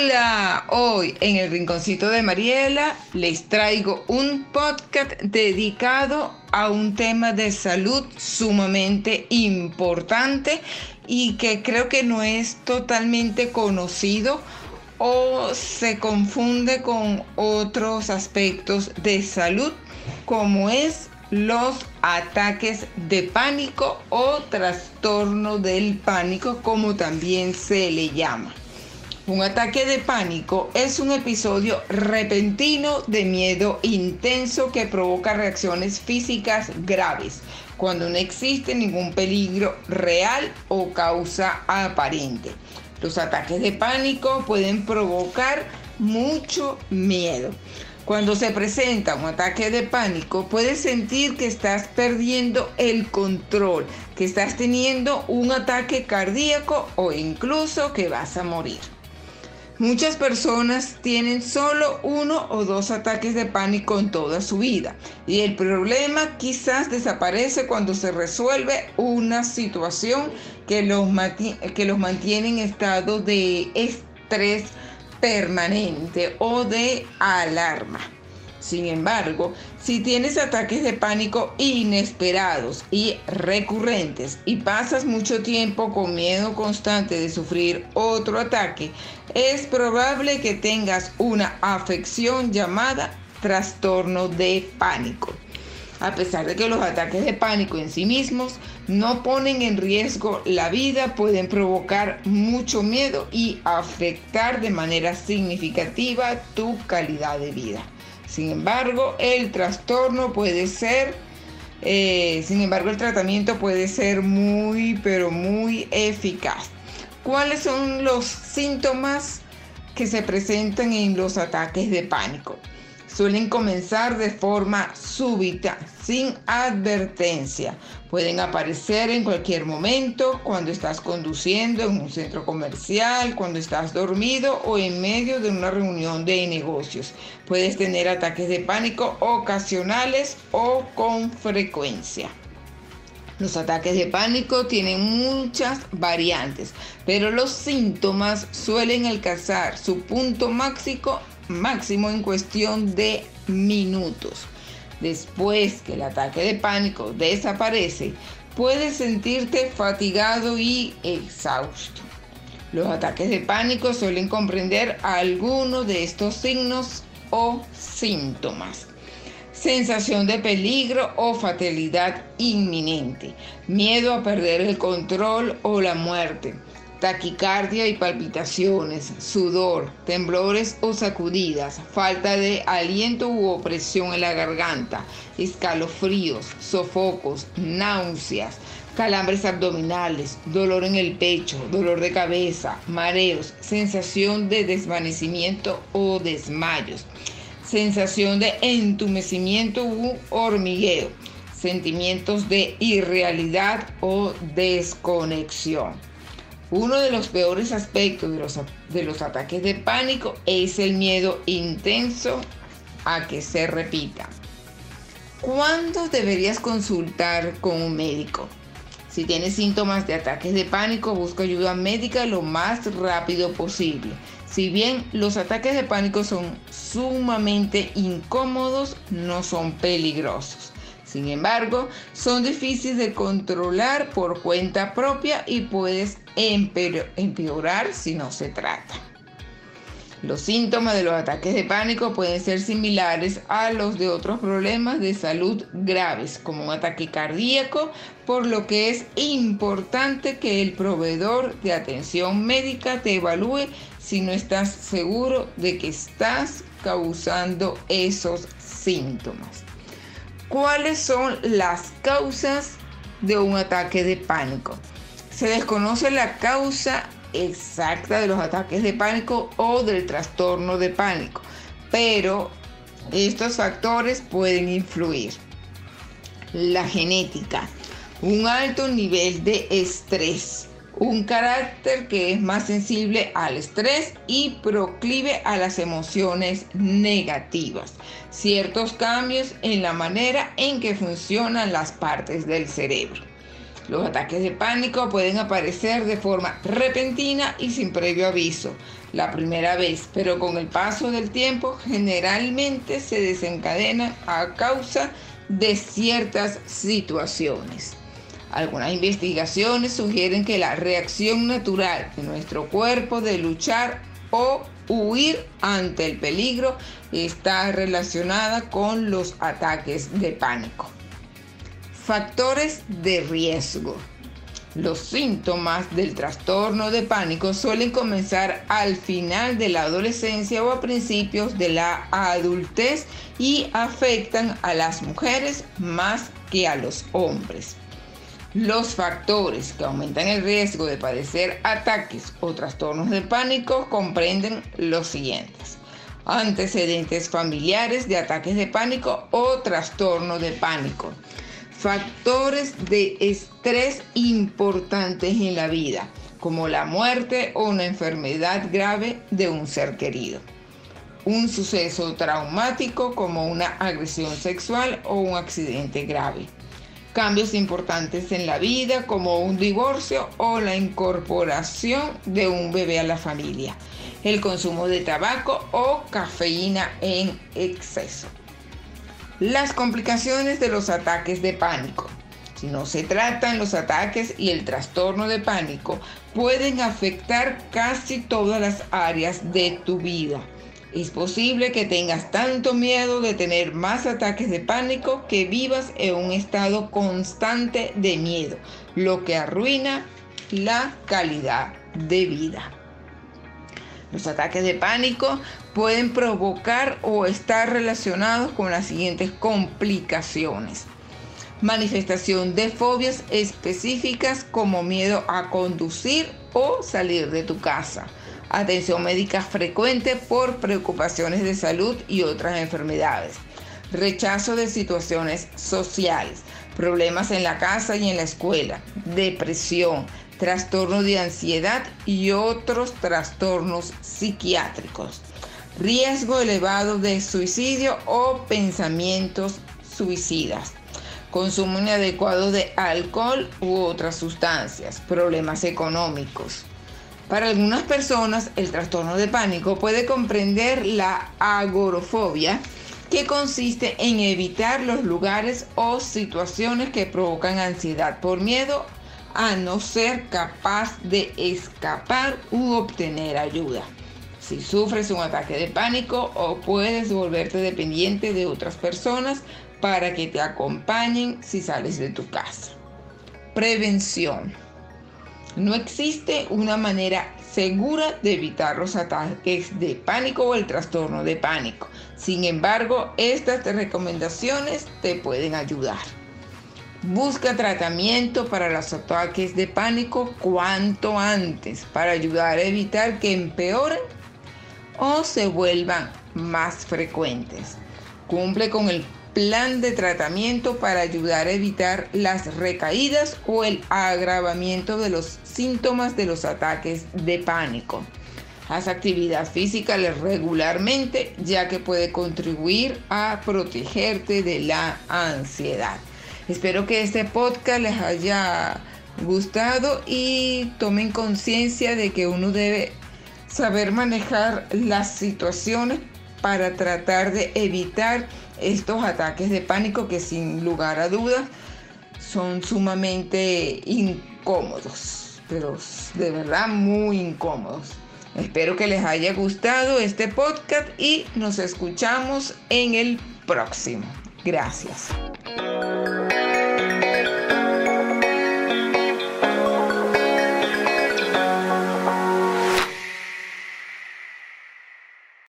Hola, hoy en el Rinconcito de Mariela les traigo un podcast dedicado a un tema de salud sumamente importante y que creo que no es totalmente conocido o se confunde con otros aspectos de salud como es los ataques de pánico o trastorno del pánico como también se le llama. Un ataque de pánico es un episodio repentino de miedo intenso que provoca reacciones físicas graves cuando no existe ningún peligro real o causa aparente. Los ataques de pánico pueden provocar mucho miedo. Cuando se presenta un ataque de pánico, puedes sentir que estás perdiendo el control, que estás teniendo un ataque cardíaco o incluso que vas a morir. Muchas personas tienen solo uno o dos ataques de pánico en toda su vida y el problema quizás desaparece cuando se resuelve una situación que los, que los mantiene en estado de estrés permanente o de alarma. Sin embargo, si tienes ataques de pánico inesperados y recurrentes y pasas mucho tiempo con miedo constante de sufrir otro ataque, es probable que tengas una afección llamada trastorno de pánico. A pesar de que los ataques de pánico en sí mismos no ponen en riesgo la vida, pueden provocar mucho miedo y afectar de manera significativa tu calidad de vida. Sin embargo, el trastorno puede ser, eh, sin embargo, el tratamiento puede ser muy, pero muy eficaz. ¿Cuáles son los síntomas que se presentan en los ataques de pánico? Suelen comenzar de forma súbita, sin advertencia. Pueden aparecer en cualquier momento, cuando estás conduciendo en un centro comercial, cuando estás dormido o en medio de una reunión de negocios. Puedes tener ataques de pánico ocasionales o con frecuencia. Los ataques de pánico tienen muchas variantes, pero los síntomas suelen alcanzar su punto máximo máximo en cuestión de minutos. Después que el ataque de pánico desaparece, puedes sentirte fatigado y exhausto. Los ataques de pánico suelen comprender algunos de estos signos o síntomas. Sensación de peligro o fatalidad inminente. Miedo a perder el control o la muerte taquicardia y palpitaciones, sudor, temblores o sacudidas, falta de aliento u opresión en la garganta, escalofríos, sofocos, náuseas, calambres abdominales, dolor en el pecho, dolor de cabeza, mareos, sensación de desvanecimiento o desmayos, sensación de entumecimiento u hormigueo, sentimientos de irrealidad o desconexión. Uno de los peores aspectos de los, ataques de pánico es el miedo intenso a que se repita. ¿Cuándo deberías consultar con un médico? Si tienes síntomas de ataques de pánico, busca ayuda médica lo más rápido posible. Si bien los ataques de pánico son sumamente incómodos, no son peligrosos. Sin embargo, son difíciles de controlar por cuenta propia y puedes empeorar si no se trata. Los síntomas de los ataques de pánico pueden ser similares a los de otros problemas de salud graves, como un ataque cardíaco, por lo que es importante que el proveedor de atención médica te evalúe si no estás seguro de que estás causando esos síntomas. ¿Cuáles son las causas de un ataque de pánico? Se desconoce la causa exacta de los ataques de pánico o del trastorno de pánico, pero estos factores pueden influir. La genética, un alto nivel de estrés, un carácter que es más sensible al estrés y proclive a las emociones negativas, ciertos cambios en la manera en que funcionan las partes del cerebro Los ataques de pánico pueden aparecer de forma repentina y sin previo aviso la primera vez, pero con el paso del tiempo generalmente se desencadenan a causa de ciertas situaciones. Algunas investigaciones sugieren que la reacción natural de nuestro cuerpo de luchar o huir ante el peligro está relacionada con los ataques de pánico. Factores de riesgo. Los síntomas del trastorno de pánico suelen comenzar al final de la adolescencia o a principios de la adultez y afectan a las mujeres más que a los hombres. Los factores que aumentan el riesgo de padecer ataques o trastornos de pánico comprenden los siguientes antecedentes familiares de ataques de pánico o trastorno de pánico, factores de estrés importantes en la vida, como la muerte o una enfermedad grave de un ser querido. Un suceso traumático como una agresión sexual o un accidente grave. Cambios importantes en la vida como un divorcio o la incorporación de un bebé a la familia. El consumo de tabaco o cafeína en exceso. Las complicaciones de los ataques de pánico. Si no se tratan los ataques y el trastorno de pánico, pueden afectar casi todas las áreas de tu vida. Es posible que tengas tanto miedo de tener más ataques de pánico que vivas en un estado constante de miedo, lo que arruina la calidad de vida. Los ataques de pánico pueden provocar o estar relacionados con las siguientes complicaciones. Manifestación de fobias específicas como miedo a conducir o salir de tu casa. Atención médica frecuente por preocupaciones de salud y otras enfermedades. Rechazo de situaciones sociales. Problemas en la casa y en la escuela. Depresión trastorno de ansiedad y otros trastornos psiquiátricos. Riesgo elevado de suicidio o pensamientos suicidas. Consumo inadecuado de alcohol u otras sustancias. Problemas económicos. Para algunas personas, el trastorno de pánico puede comprender la agorofobia, que consiste en evitar los lugares o situaciones que provocan ansiedad por miedo a no ser capaz de escapar u obtener ayuda. Si sufres un ataque de pánico o puedes volverte dependiente de otras personas para que te acompañen si sales de tu casa. Prevención. No existe una manera segura de evitar los ataques de pánico o el trastorno de pánico. Sin embargo, estas recomendaciones te pueden ayudar. Busca tratamiento para los ataques de pánico cuanto antes para ayudar a evitar que empeoren o se vuelvan más frecuentes. Cumple con el plan de tratamiento para ayudar a evitar las recaídas o el agravamiento de los síntomas de los ataques de pánico. Haz actividad física regularmente ya que puede contribuir a protegerte de la ansiedad. Espero que este podcast les haya gustado y tomen conciencia de que uno debe saber manejar las situaciones para tratar de evitar estos ataques de pánico que sin lugar a dudas son sumamente incómodos, pero de verdad muy incómodos. Espero que les haya gustado este podcast y nos escuchamos en el próximo. Gracias.